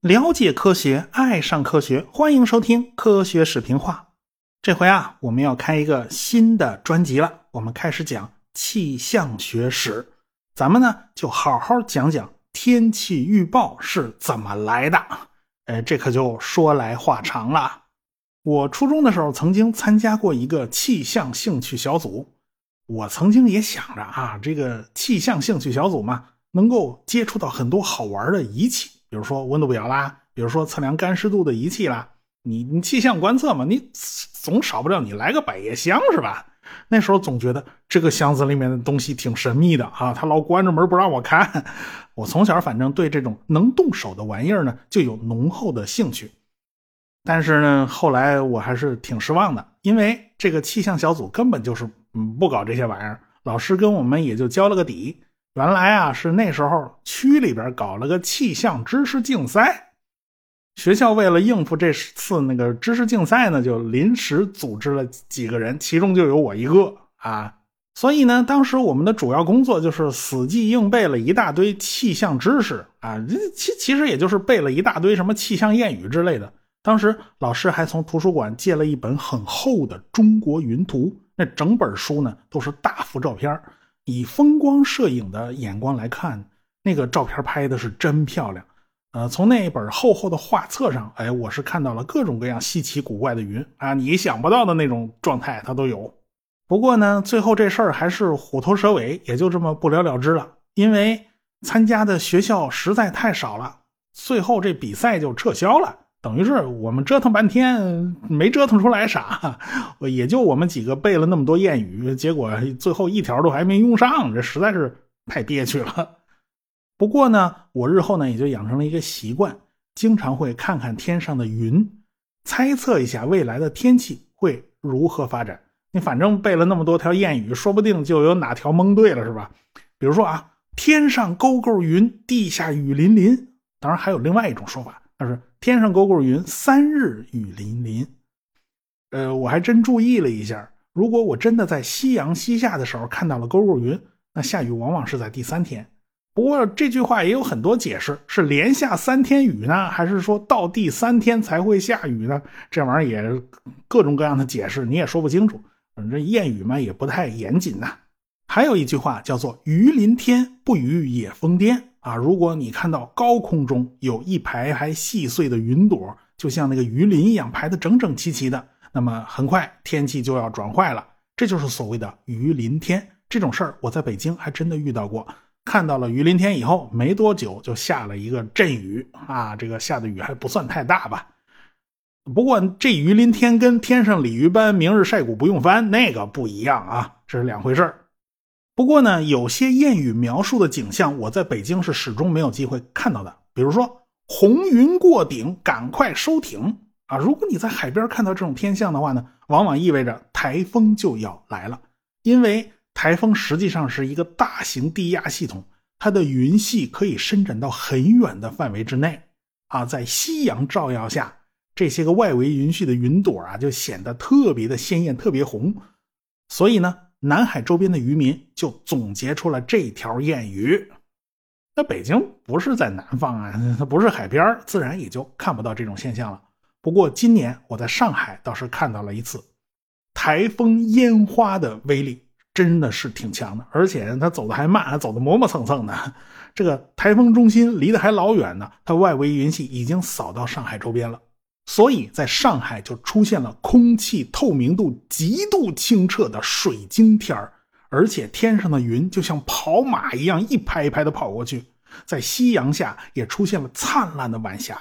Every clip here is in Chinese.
了解科学，爱上科学，欢迎收听《科学视频化》。这回啊，我们要开一个新的专辑了，我们开始讲气象学史。咱们呢，就好好讲讲天气预报是怎么来的。呃，这可就说来话长了。我初中的时候曾经参加过一个气象兴趣小组，我曾经也想着啊，这个气象兴趣小组嘛，能够接触到很多好玩的仪器。比如说温度表啦，比如说测量干湿度的仪器啦，你你气象观测嘛，你总少不了你来个百叶箱是吧？那时候总觉得这个箱子里面的东西挺神秘的啊，他老关着门不让我看。我从小反正对这种能动手的玩意儿呢，就有浓厚的兴趣。但是呢，后来我还是挺失望的，因为这个气象小组根本就是嗯不搞这些玩意儿，老师跟我们也就交了个底。原来啊，是那时候区里边搞了个气象知识竞赛，学校为了应付这次那个知识竞赛呢，就临时组织了几个人，其中就有我一个啊。所以呢，当时我们的主要工作就是死记硬背了一大堆气象知识啊，其其实也就是背了一大堆什么气象谚语之类的。当时老师还从图书馆借了一本很厚的《中国云图》，那整本书呢都是大幅照片以风光摄影的眼光来看，那个照片拍的是真漂亮。呃，从那一本厚厚的画册上，哎，我是看到了各种各样稀奇古怪的云啊，你想不到的那种状态它都有。不过呢，最后这事儿还是虎头蛇尾，也就这么不了了之了。因为参加的学校实在太少了，最后这比赛就撤销了。等于是我们折腾半天没折腾出来啥，也就我们几个背了那么多谚语，结果最后一条都还没用上，这实在是太憋屈了。不过呢，我日后呢也就养成了一个习惯，经常会看看天上的云，猜测一下未来的天气会如何发展。你反正背了那么多条谚语，说不定就有哪条蒙对了，是吧？比如说啊，天上勾勾云，地下雨淋淋。当然还有另外一种说法，那是。天上勾勾云，三日雨淋淋。呃，我还真注意了一下，如果我真的在夕阳西下的时候看到了勾勾云，那下雨往往是在第三天。不过这句话也有很多解释，是连下三天雨呢，还是说到第三天才会下雨呢？这玩意儿也各种各样的解释，你也说不清楚。反正谚语嘛，也不太严谨呐。还有一句话叫做“雨淋天，不雨也疯癫”。啊，如果你看到高空中有一排排细碎的云朵，就像那个鱼鳞一样排得整整齐齐的，那么很快天气就要转坏了。这就是所谓的鱼鳞天。这种事儿我在北京还真的遇到过。看到了鱼鳞天以后，没多久就下了一个阵雨啊，这个下的雨还不算太大吧。不过这鱼鳞天跟天上鲤鱼斑明日晒谷不用翻那个不一样啊，这是两回事儿。不过呢，有些谚语描述的景象，我在北京是始终没有机会看到的。比如说“红云过顶，赶快收停”啊！如果你在海边看到这种天象的话呢，往往意味着台风就要来了。因为台风实际上是一个大型低压系统，它的云系可以伸展到很远的范围之内啊。在夕阳照耀下，这些个外围云系的云朵啊，就显得特别的鲜艳，特别红。所以呢。南海周边的渔民就总结出了这条谚语。那北京不是在南方啊，它不是海边自然也就看不到这种现象了。不过今年我在上海倒是看到了一次，台风烟花的威力真的是挺强的，而且它走的还慢，走的磨磨蹭蹭的。这个台风中心离得还老远呢，它外围云系已经扫到上海周边了。所以，在上海就出现了空气透明度极度清澈的水晶天儿而且天上的云就像跑马一样一排一排的跑过去，在夕阳下也出现了灿烂的晚霞。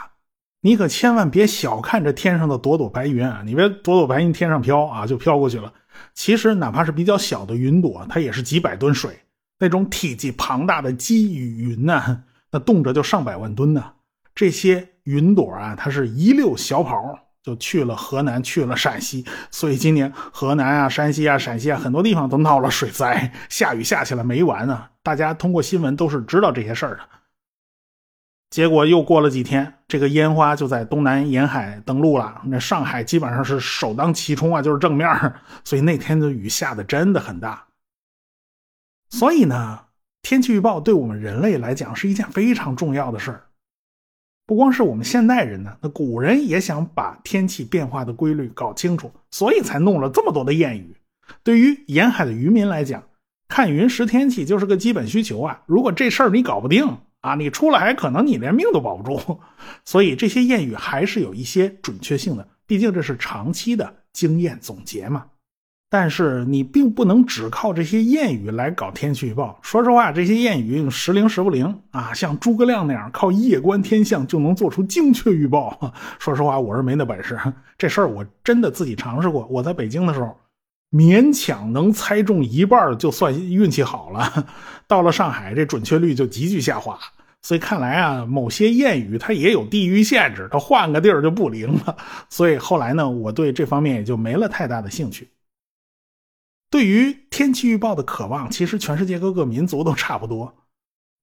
你可千万别小看这天上的朵朵白云啊！你别朵朵白云天上飘啊，就飘过去了。其实，哪怕是比较小的云朵，它也是几百吨水。那种体积庞大的积雨云呢，那动辄就上百万吨呢。这些。云朵啊，它是一溜小跑就去了河南，去了陕西，所以今年河南啊、山西啊、陕西啊很多地方都闹了水灾，下雨下起来没完啊！大家通过新闻都是知道这些事儿的。结果又过了几天，这个烟花就在东南沿海登陆了，那上海基本上是首当其冲啊，就是正面，所以那天的雨下的真的很大。所以呢，天气预报对我们人类来讲是一件非常重要的事儿。不光是我们现代人呢，那古人也想把天气变化的规律搞清楚，所以才弄了这么多的谚语。对于沿海的渔民来讲，看云识天气就是个基本需求啊。如果这事儿你搞不定啊，你出来还可能你连命都保不住。所以这些谚语还是有一些准确性的，毕竟这是长期的经验总结嘛。但是你并不能只靠这些谚语来搞天气预报。说实话，这些谚语时灵时不灵啊。像诸葛亮那样靠夜观天象就能做出精确预报，说实话我是没那本事。这事儿我真的自己尝试过。我在北京的时候，勉强能猜中一半就算运气好了。到了上海，这准确率就急剧下滑。所以看来啊，某些谚语它也有地域限制，它换个地儿就不灵了。所以后来呢，我对这方面也就没了太大的兴趣。对于天气预报的渴望，其实全世界各个民族都差不多。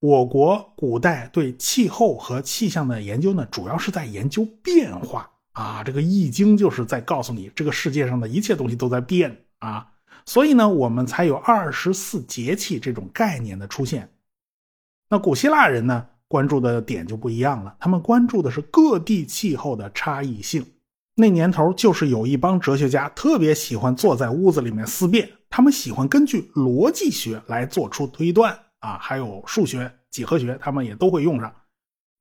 我国古代对气候和气象的研究呢，主要是在研究变化啊。这个《易经》就是在告诉你，这个世界上的一切东西都在变啊。所以呢，我们才有二十四节气这种概念的出现。那古希腊人呢，关注的点就不一样了，他们关注的是各地气候的差异性。那年头，就是有一帮哲学家特别喜欢坐在屋子里面思辨，他们喜欢根据逻辑学来做出推断啊，还有数学、几何学，他们也都会用上。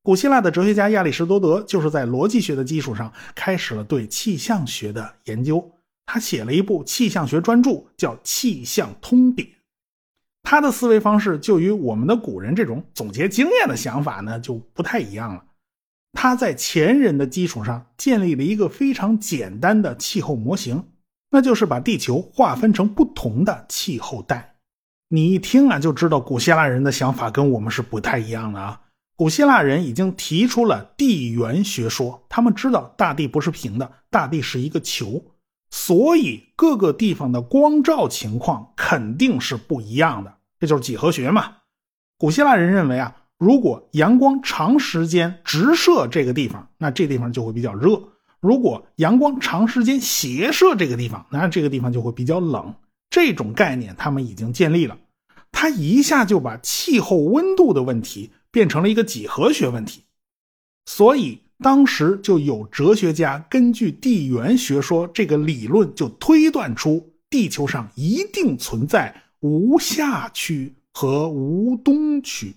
古希腊的哲学家亚里士多德就是在逻辑学的基础上开始了对气象学的研究，他写了一部气象学专著，叫《气象通典》。他的思维方式就与我们的古人这种总结经验的想法呢就不太一样了。他在前人的基础上建立了一个非常简单的气候模型，那就是把地球划分成不同的气候带。你一听啊，就知道古希腊人的想法跟我们是不太一样的啊。古希腊人已经提出了地缘学说，他们知道大地不是平的，大地是一个球，所以各个地方的光照情况肯定是不一样的，这就是几何学嘛。古希腊人认为啊。如果阳光长时间直射这个地方，那这地方就会比较热；如果阳光长时间斜射这个地方，那这个地方就会比较冷。这种概念他们已经建立了，他一下就把气候温度的问题变成了一个几何学问题。所以当时就有哲学家根据地缘学说这个理论，就推断出地球上一定存在无夏区和无冬区。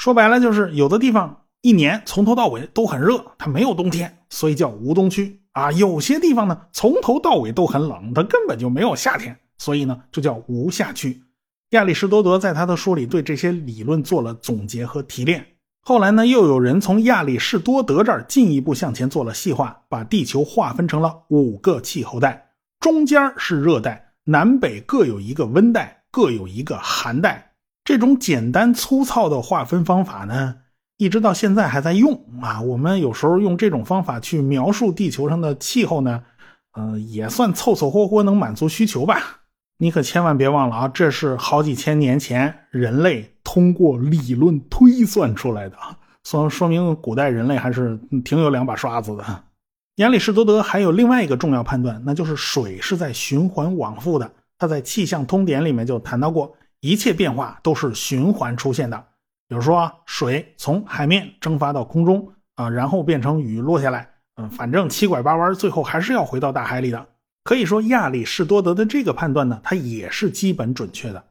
说白了就是有的地方一年从头到尾都很热，它没有冬天，所以叫无冬区啊。有些地方呢从头到尾都很冷，它根本就没有夏天，所以呢就叫无夏区。亚里士多德在他的书里对这些理论做了总结和提炼。后来呢又有人从亚里士多德这儿进一步向前做了细化，把地球划分成了五个气候带，中间是热带，南北各有一个温带，各有一个寒带。这种简单粗糙的划分方法呢，一直到现在还在用啊。我们有时候用这种方法去描述地球上的气候呢，呃，也算凑凑合合能满足需求吧。你可千万别忘了啊，这是好几千年前人类通过理论推算出来的，说说明古代人类还是挺有两把刷子的。亚里士多德还有另外一个重要判断，那就是水是在循环往复的。他在《气象通典》里面就谈到过。一切变化都是循环出现的，比如说水从海面蒸发到空中啊，然后变成雨落下来，嗯，反正七拐八弯，最后还是要回到大海里的。可以说亚里士多德的这个判断呢，它也是基本准确的。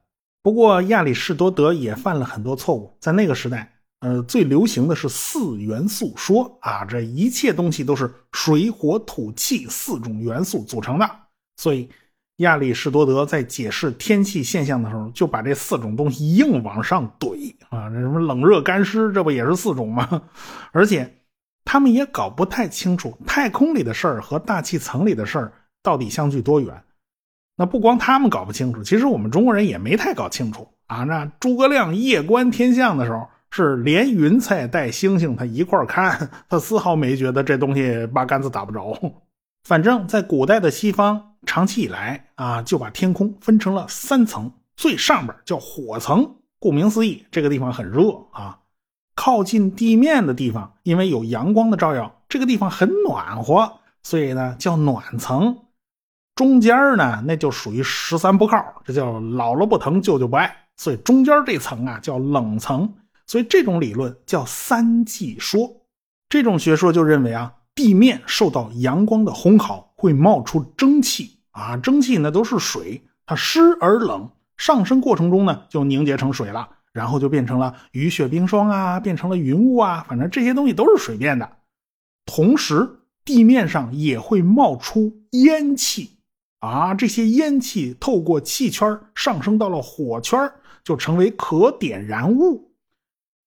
不过亚里士多德也犯了很多错误，在那个时代，呃，最流行的是四元素说啊，这一切东西都是水火土气四种元素组成的，所以。亚里士多德在解释天气现象的时候，就把这四种东西硬往上怼啊！这什么冷热干湿，这不也是四种吗？而且他们也搞不太清楚太空里的事儿和大气层里的事儿到底相距多远。那不光他们搞不清楚，其实我们中国人也没太搞清楚啊！那诸葛亮夜观天象的时候，是连云彩带星星他一块儿看，他丝毫没觉得这东西八竿子打不着。反正，在古代的西方，长期以来啊，就把天空分成了三层，最上边叫火层，顾名思义，这个地方很热啊。靠近地面的地方，因为有阳光的照耀，这个地方很暖和，所以呢叫暖层。中间呢，那就属于十三不靠，这叫姥姥不疼，舅舅不爱，所以中间这层啊叫冷层。所以这种理论叫三季说。这种学说就认为啊，地面受到阳光的烘烤，会冒出蒸汽啊，蒸汽呢都是水，它湿而冷，上升过程中呢就凝结成水了，然后就变成了雨雪冰霜啊，变成了云雾啊，反正这些东西都是水变的。同时，地面上也会冒出烟气。啊，这些烟气透过气圈上升到了火圈，就成为可点燃物。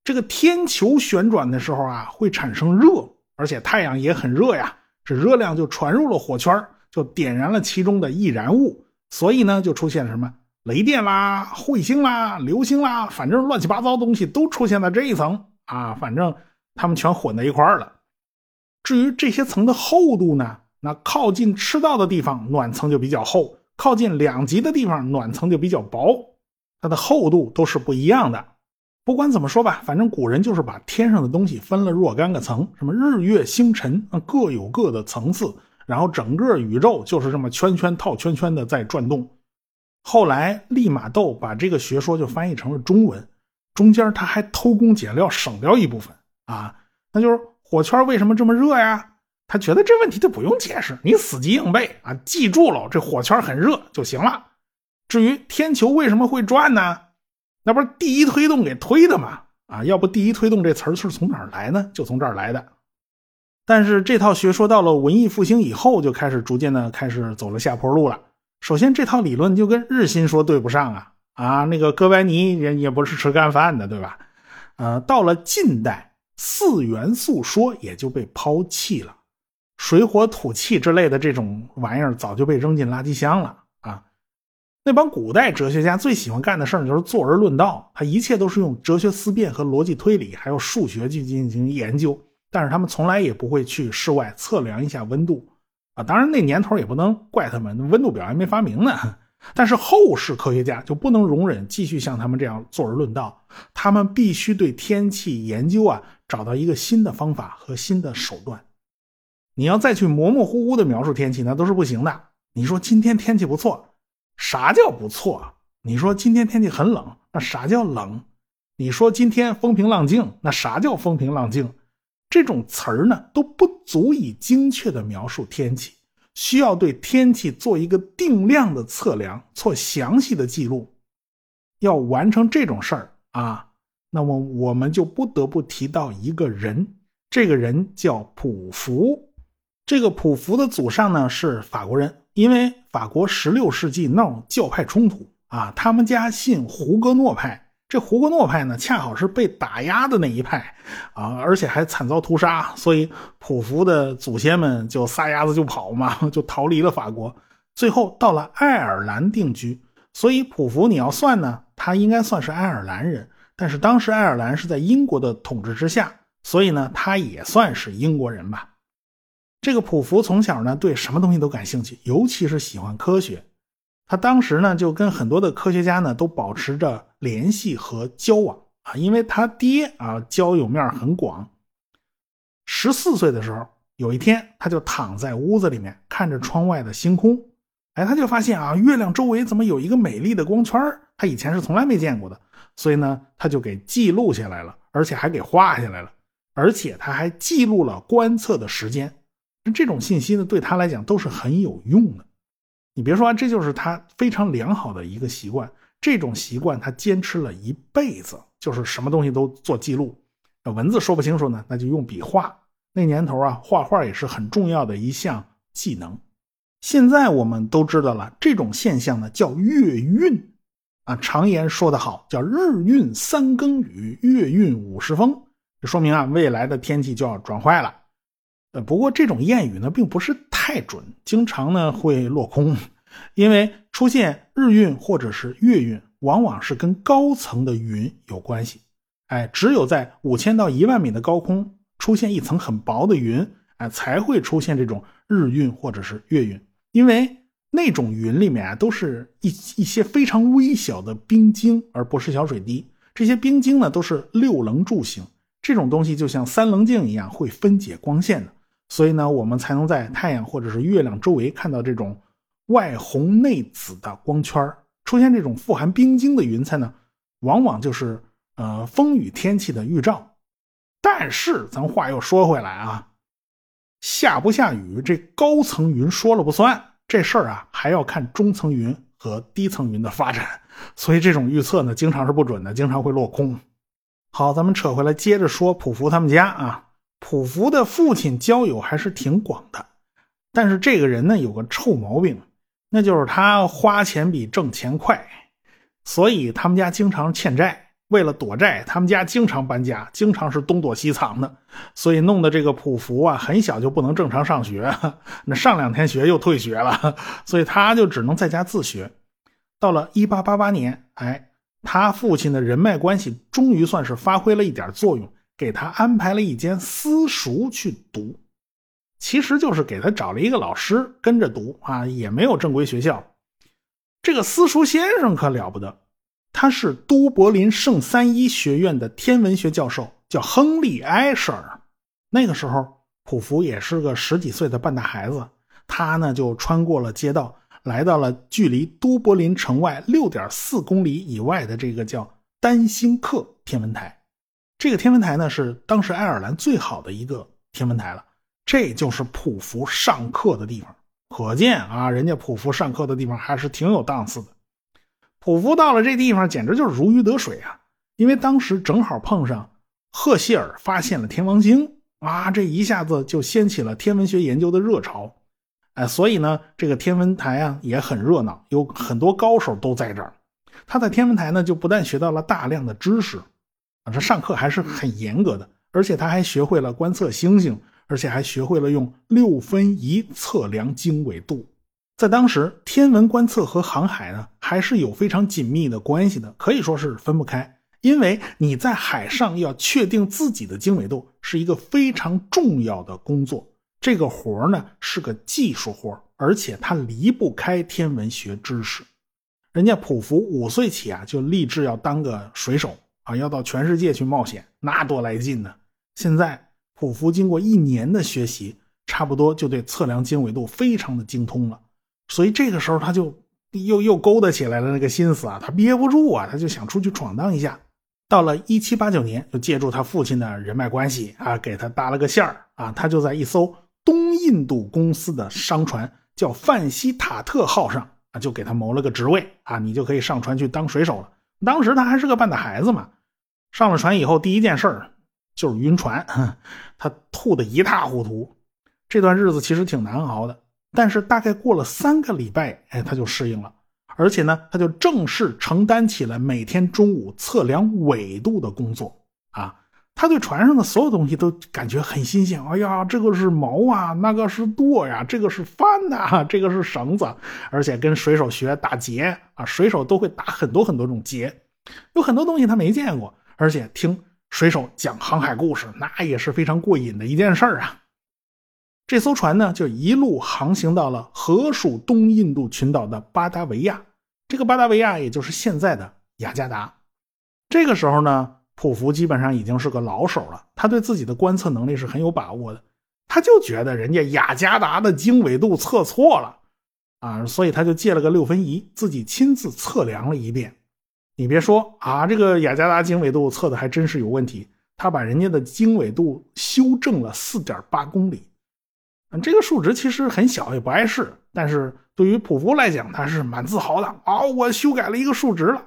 这个天球旋转的时候啊，会产生热，而且太阳也很热呀，这热量就传入了火圈，就点燃了其中的易燃物。所以呢，就出现什么雷电啦、彗星啦、流星啦，反正乱七八糟东西都出现在这一层啊，反正它们全混在一块儿了。至于这些层的厚度呢？那靠近赤道的地方，暖层就比较厚；靠近两极的地方，暖层就比较薄。它的厚度都是不一样的。不管怎么说吧，反正古人就是把天上的东西分了若干个层，什么日月星辰，各有各的层次。然后整个宇宙就是这么圈圈套圈圈的在转动。后来利玛窦把这个学说就翻译成了中文，中间他还偷工减料，省掉一部分啊，那就是火圈为什么这么热呀？他觉得这问题就不用解释，你死记硬背啊，记住了这火圈很热就行了。至于天球为什么会转呢？那不是第一推动给推的吗？啊，要不第一推动这词儿是从哪儿来呢？就从这儿来的。但是这套学说到了文艺复兴以后，就开始逐渐的开始走了下坡路了。首先，这套理论就跟日心说对不上啊啊，那个哥白尼人也不是吃干饭的，对吧？呃，到了近代，四元素说也就被抛弃了。水火土气之类的这种玩意儿早就被扔进垃圾箱了！那帮古代哲学家最喜欢干的事儿就是坐而论道，他一切都是用哲学思辨和逻辑推理，还有数学去进行研究。但是他们从来也不会去室外测量一下温度啊！当然那年头也不能怪他们，温度表还没发明呢。但是后世科学家就不能容忍继续像他们这样坐而论道，他们必须对天气研究啊找到一个新的方法和新的手段。你要再去模模糊糊的描述天气，那都是不行的。你说今天天气不错，啥叫不错？你说今天天气很冷，那啥叫冷？你说今天风平浪静，那啥叫风平浪静？这种词儿呢都不足以精确的描述天气，需要对天气做一个定量的测量，做详细的记录。要完成这种事儿啊，那么我们就不得不提到一个人，这个人叫普福。这个普福的祖上呢是法国人，因为法国十六世纪闹教派冲突啊，他们家信胡格诺派，这胡格诺派呢恰好是被打压的那一派啊，而且还惨遭屠杀，所以普福的祖先们就撒丫子就跑嘛，就逃离了法国，最后到了爱尔兰定居。所以普福你要算呢，他应该算是爱尔兰人，但是当时爱尔兰是在英国的统治之下，所以呢他也算是英国人吧。这个普福从小呢对什么东西都感兴趣，尤其是喜欢科学。他当时呢就跟很多的科学家呢都保持着联系和交往啊，因为他爹啊交友面很广。十四岁的时候，有一天他就躺在屋子里面看着窗外的星空，哎，他就发现啊月亮周围怎么有一个美丽的光圈他以前是从来没见过的，所以呢他就给记录下来了，而且还给画下来了，而且他还记录了观测的时间。这种信息呢，对他来讲都是很有用的。你别说啊，这就是他非常良好的一个习惯。这种习惯他坚持了一辈子，就是什么东西都做记录。文字说不清楚呢，那就用笔画。那年头啊，画画也是很重要的一项技能。现在我们都知道了，这种现象呢叫月晕。啊，常言说得好，叫日晕三更雨，月晕五时风。这说明啊，未来的天气就要转坏了。呃，不过这种谚语呢，并不是太准，经常呢会落空，因为出现日晕或者是月晕，往往是跟高层的云有关系。哎，只有在五千到一万米的高空出现一层很薄的云，哎，才会出现这种日晕或者是月晕，因为那种云里面啊，都是一一些非常微小的冰晶，而不是小水滴。这些冰晶呢，都是六棱柱形，这种东西就像三棱镜一样，会分解光线的。所以呢，我们才能在太阳或者是月亮周围看到这种外红内紫的光圈出现这种富含冰晶的云彩呢，往往就是呃风雨天气的预兆。但是咱话又说回来啊，下不下雨这高层云说了不算，这事儿啊还要看中层云和低层云的发展。所以这种预测呢，经常是不准的，经常会落空。好，咱们扯回来，接着说普福他们家啊。普福的父亲交友还是挺广的，但是这个人呢有个臭毛病，那就是他花钱比挣钱快，所以他们家经常欠债。为了躲债，他们家经常搬家，经常是东躲西藏的，所以弄得这个普福啊很小就不能正常上学，那上两天学又退学了，所以他就只能在家自学。到了一八八八年，哎，他父亲的人脉关系终于算是发挥了一点作用。给他安排了一间私塾去读，其实就是给他找了一个老师跟着读啊，也没有正规学校。这个私塾先生可了不得，他是都柏林圣三一学院的天文学教授，叫亨利·埃舍尔。那个时候，普福也是个十几岁的半大孩子，他呢就穿过了街道，来到了距离都柏林城外六点四公里以外的这个叫丹辛克天文台。这个天文台呢，是当时爱尔兰最好的一个天文台了。这就是普福上课的地方，可见啊，人家普福上课的地方还是挺有档次的。普福到了这地方，简直就是如鱼得水啊！因为当时正好碰上赫歇尔发现了天王星啊，这一下子就掀起了天文学研究的热潮。哎，所以呢，这个天文台啊也很热闹，有很多高手都在这儿。他在天文台呢，就不但学到了大量的知识。啊，这上课还是很严格的，而且他还学会了观测星星，而且还学会了用六分仪测量经纬度。在当时，天文观测和航海呢还是有非常紧密的关系的，可以说是分不开。因为你在海上要确定自己的经纬度，是一个非常重要的工作。这个活呢是个技术活，而且它离不开天文学知识。人家普福五岁起啊就立志要当个水手。啊，要到全世界去冒险，那多来劲呢！现在普福经过一年的学习，差不多就对测量经纬度非常的精通了。所以这个时候他就又又勾搭起来了那个心思啊，他憋不住啊，他就想出去闯荡一下。到了一七八九年，就借助他父亲的人脉关系啊，给他搭了个线儿啊，他就在一艘东印度公司的商船叫范希塔特号上啊，就给他谋了个职位啊，你就可以上船去当水手了。当时他还是个半大孩子嘛，上了船以后，第一件事儿就是晕船，他吐得一塌糊涂。这段日子其实挺难熬的，但是大概过了三个礼拜，哎，他就适应了，而且呢，他就正式承担起了每天中午测量纬度的工作啊。他对船上的所有东西都感觉很新鲜。哎呀，这个是锚啊，那个是舵呀，这个是帆呐，这个是绳子，而且跟水手学打结啊，水手都会打很多很多种结，有很多东西他没见过，而且听水手讲航海故事，那也是非常过瘾的一件事儿啊。这艘船呢，就一路航行到了河属东印度群岛的巴达维亚，这个巴达维亚也就是现在的雅加达。这个时候呢。普福基本上已经是个老手了，他对自己的观测能力是很有把握的。他就觉得人家雅加达的经纬度测错了啊，所以他就借了个六分仪，自己亲自测量了一遍。你别说啊，这个雅加达经纬度测的还真是有问题，他把人家的经纬度修正了四点八公里。嗯，这个数值其实很小，也不碍事，但是对于普福来讲，他是蛮自豪的啊，我修改了一个数值了。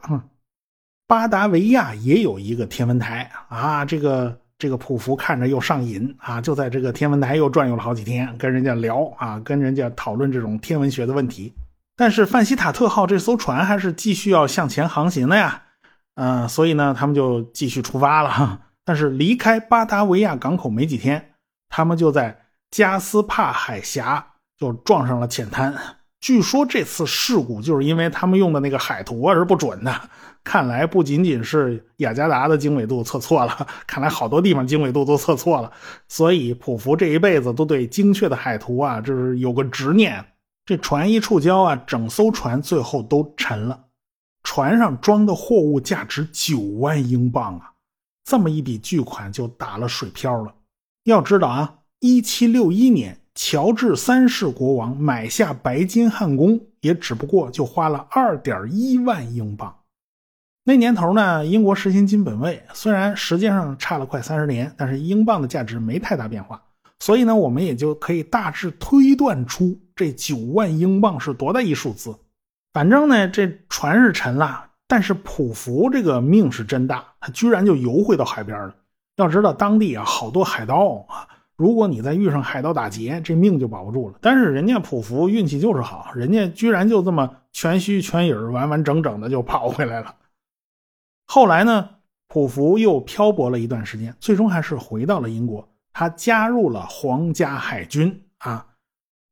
巴达维亚也有一个天文台啊，这个这个普福看着又上瘾啊，就在这个天文台又转悠了好几天，跟人家聊啊，跟人家讨论这种天文学的问题。但是范希塔特号这艘船还是继续要向前航行的呀，嗯，所以呢，他们就继续出发了。但是离开巴达维亚港口没几天，他们就在加斯帕海峡就撞上了浅滩。据说这次事故就是因为他们用的那个海图啊是不准的。看来不仅仅是雅加达的经纬度测错了，看来好多地方经纬度都测错了。所以普福这一辈子都对精确的海图啊，就是有个执念。这船一触礁啊，整艘船最后都沉了。船上装的货物价值九万英镑啊，这么一笔巨款就打了水漂了。要知道啊，一七六一年。乔治三世国王买下白金汉宫，也只不过就花了二点一万英镑。那年头呢，英国实行金本位，虽然时间上差了快三十年，但是英镑的价值没太大变化，所以呢，我们也就可以大致推断出这九万英镑是多大一数字。反正呢，这船是沉了，但是普福这个命是真大，他居然就游回到海边了。要知道当地啊，好多海盗啊，如果你再遇上海盗打劫，这命就保不住了。但是人家普福运气就是好，人家居然就这么全虚全影、完完整整的就跑回来了。后来呢，普福又漂泊了一段时间，最终还是回到了英国。他加入了皇家海军啊，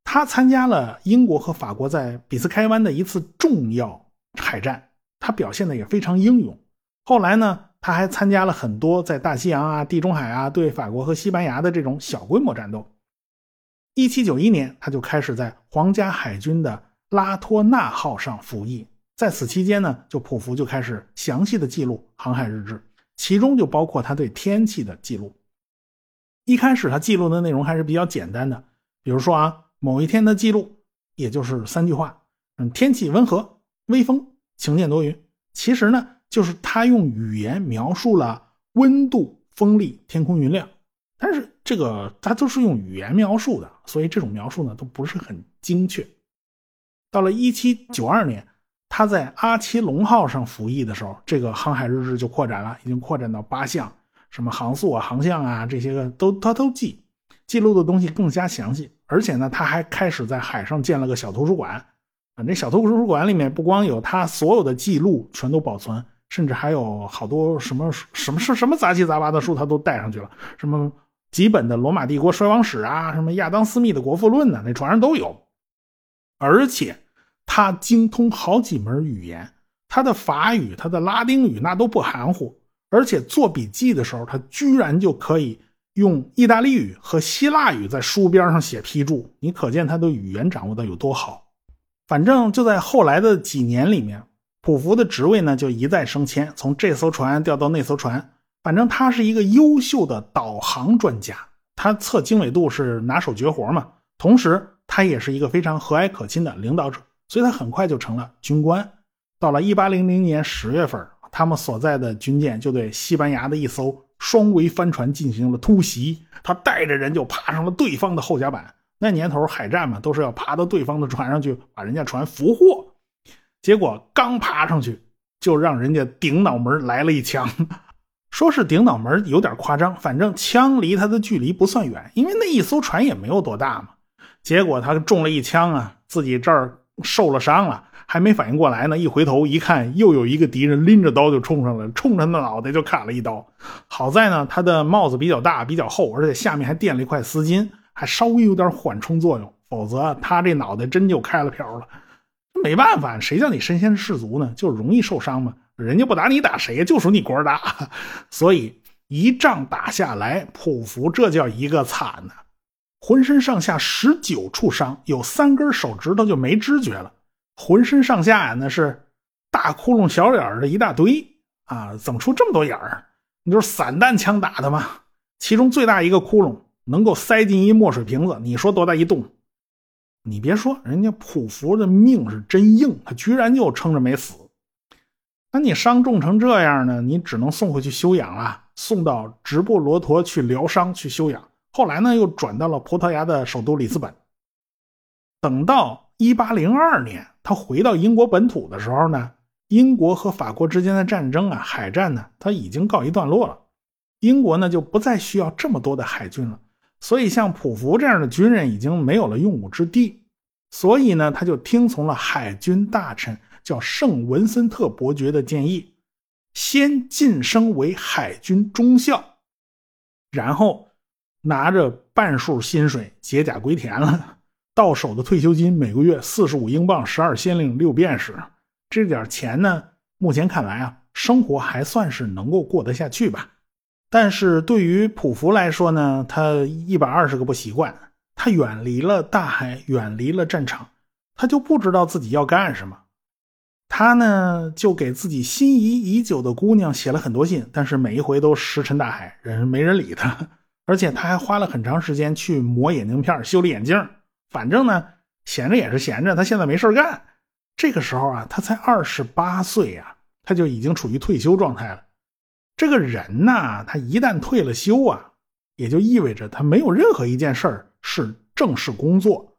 他参加了英国和法国在比斯开湾的一次重要海战，他表现的也非常英勇。后来呢，他还参加了很多在大西洋啊、地中海啊对法国和西班牙的这种小规模战斗。一七九一年，他就开始在皇家海军的拉托纳号上服役。在此期间呢，就普福就开始详细的记录航海日志，其中就包括他对天气的记录。一开始他记录的内容还是比较简单的，比如说啊，某一天的记录，也就是三句话，嗯，天气温和，微风，晴间多云。其实呢，就是他用语言描述了温度、风力、天空云量，但是这个他都是用语言描述的，所以这种描述呢都不是很精确。到了一七九二年。他在阿奇隆号上服役的时候，这个航海日志就扩展了，已经扩展到八项，什么航速啊、航向啊这些个都他都记，记录的东西更加详细。而且呢，他还开始在海上建了个小图书馆，啊，这小图书馆里面不光有他所有的记录全都保存，甚至还有好多什么什么是什么杂七杂八的书他都带上去了，什么几本的罗马帝国衰亡史啊，什么亚当斯密的国富论呢，那船上都有，而且。他精通好几门语言，他的法语、他的拉丁语那都不含糊，而且做笔记的时候，他居然就可以用意大利语和希腊语在书边上写批注。你可见他的语言掌握的有多好。反正就在后来的几年里面，普福的职位呢就一再升迁，从这艘船调到那艘船。反正他是一个优秀的导航专家，他测经纬度是拿手绝活嘛。同时，他也是一个非常和蔼可亲的领导者。所以他很快就成了军官。到了一八零零年十月份，他们所在的军舰就对西班牙的一艘双桅帆船进行了突袭。他带着人就爬上了对方的后甲板。那年头海战嘛，都是要爬到对方的船上去把人家船俘获。结果刚爬上去，就让人家顶脑门来了一枪。说是顶脑门有点夸张，反正枪离他的距离不算远，因为那一艘船也没有多大嘛。结果他中了一枪啊，自己这儿。受了伤了，还没反应过来呢。一回头一看，又有一个敌人拎着刀就冲上来，冲着他脑袋就砍了一刀。好在呢，他的帽子比较大，比较厚，而且下面还垫了一块丝巾，还稍微有点缓冲作用。否则他这脑袋真就开了瓢了。没办法，谁叫你身先士卒呢？就容易受伤嘛。人家不打你打谁呀？就属你官大。所以一仗打下来，普福这叫一个惨呐。浑身上下十九处伤，有三根手指头就没知觉了。浑身上下呀，那是大窟窿、小眼儿的一大堆啊！怎么出这么多眼儿？你就是散弹枪打的吗？其中最大一个窟窿能够塞进一墨水瓶子，你说多大一洞？你别说，人家普福的命是真硬，他居然就撑着没死。那你伤重成这样呢？你只能送回去休养了，送到直布罗陀去疗伤去休养。后来呢，又转到了葡萄牙的首都里斯本。等到一八零二年，他回到英国本土的时候呢，英国和法国之间的战争啊，海战呢，他已经告一段落了。英国呢，就不再需要这么多的海军了，所以像普福这样的军人已经没有了用武之地。所以呢，他就听从了海军大臣叫圣文森特伯爵的建议，先晋升为海军中校，然后。拿着半数薪水解甲归田了，到手的退休金每个月四十五英镑十二先令六便士，这点钱呢，目前看来啊，生活还算是能够过得下去吧。但是对于普福来说呢，他一百二十个不习惯，他远离了大海，远离了战场，他就不知道自己要干什么。他呢，就给自己心仪已久的姑娘写了很多信，但是每一回都石沉大海，人没人理他。而且他还花了很长时间去磨眼镜片、修理眼镜。反正呢，闲着也是闲着，他现在没事干。这个时候啊，他才二十八岁呀，他就已经处于退休状态了。这个人呐，他一旦退了休啊，也就意味着他没有任何一件事儿是正式工作，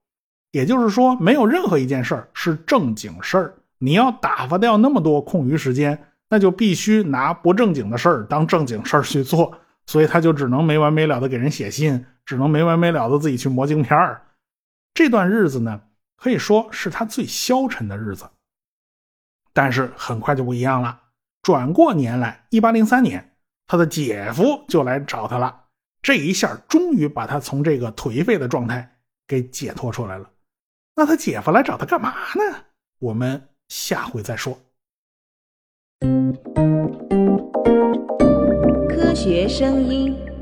也就是说，没有任何一件事儿是正经事儿。你要打发掉那么多空余时间，那就必须拿不正经的事儿当正经事儿去做。所以他就只能没完没了的给人写信，只能没完没了的自己去磨镜片儿。这段日子呢，可以说是他最消沉的日子。但是很快就不一样了。转过年来，一八零三年，他的姐夫就来找他了。这一下终于把他从这个颓废的状态给解脱出来了。那他姐夫来找他干嘛呢？我们下回再说。科学声音。